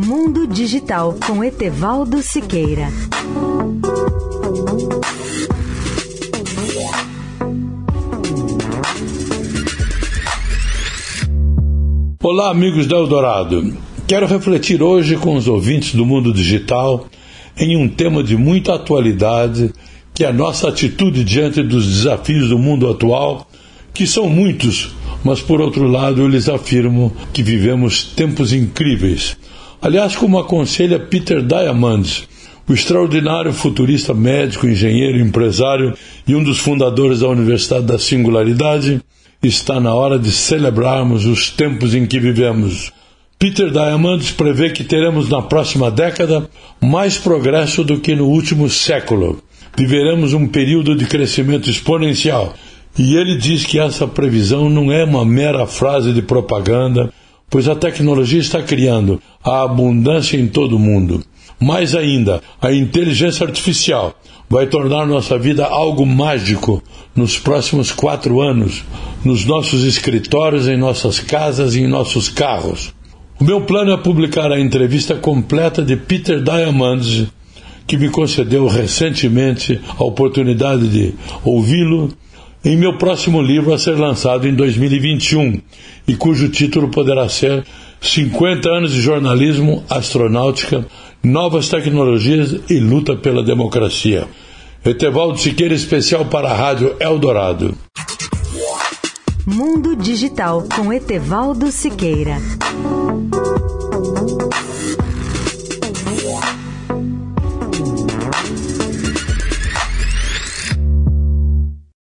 Mundo Digital com Etevaldo Siqueira. Olá, amigos da Eldorado. Quero refletir hoje com os ouvintes do mundo digital em um tema de muita atualidade, que é a nossa atitude diante dos desafios do mundo atual, que são muitos, mas por outro lado eu lhes afirmo que vivemos tempos incríveis. Aliás, como aconselha Peter Diamandis, o extraordinário futurista médico, engenheiro, empresário e um dos fundadores da Universidade da Singularidade, está na hora de celebrarmos os tempos em que vivemos. Peter Diamandis prevê que teremos na próxima década mais progresso do que no último século. Viveremos um período de crescimento exponencial. E ele diz que essa previsão não é uma mera frase de propaganda, pois a tecnologia está criando a abundância em todo o mundo. Mais ainda, a inteligência artificial vai tornar nossa vida algo mágico nos próximos quatro anos, nos nossos escritórios, em nossas casas e em nossos carros. O meu plano é publicar a entrevista completa de Peter Diamandis, que me concedeu recentemente a oportunidade de ouvi-lo em meu próximo livro a ser lançado em 2021 e cujo título poderá ser 50 anos de jornalismo, astronáutica, novas tecnologias e luta pela democracia. Etevaldo Siqueira, especial para a Rádio Eldorado. Mundo Digital com Etevaldo Siqueira.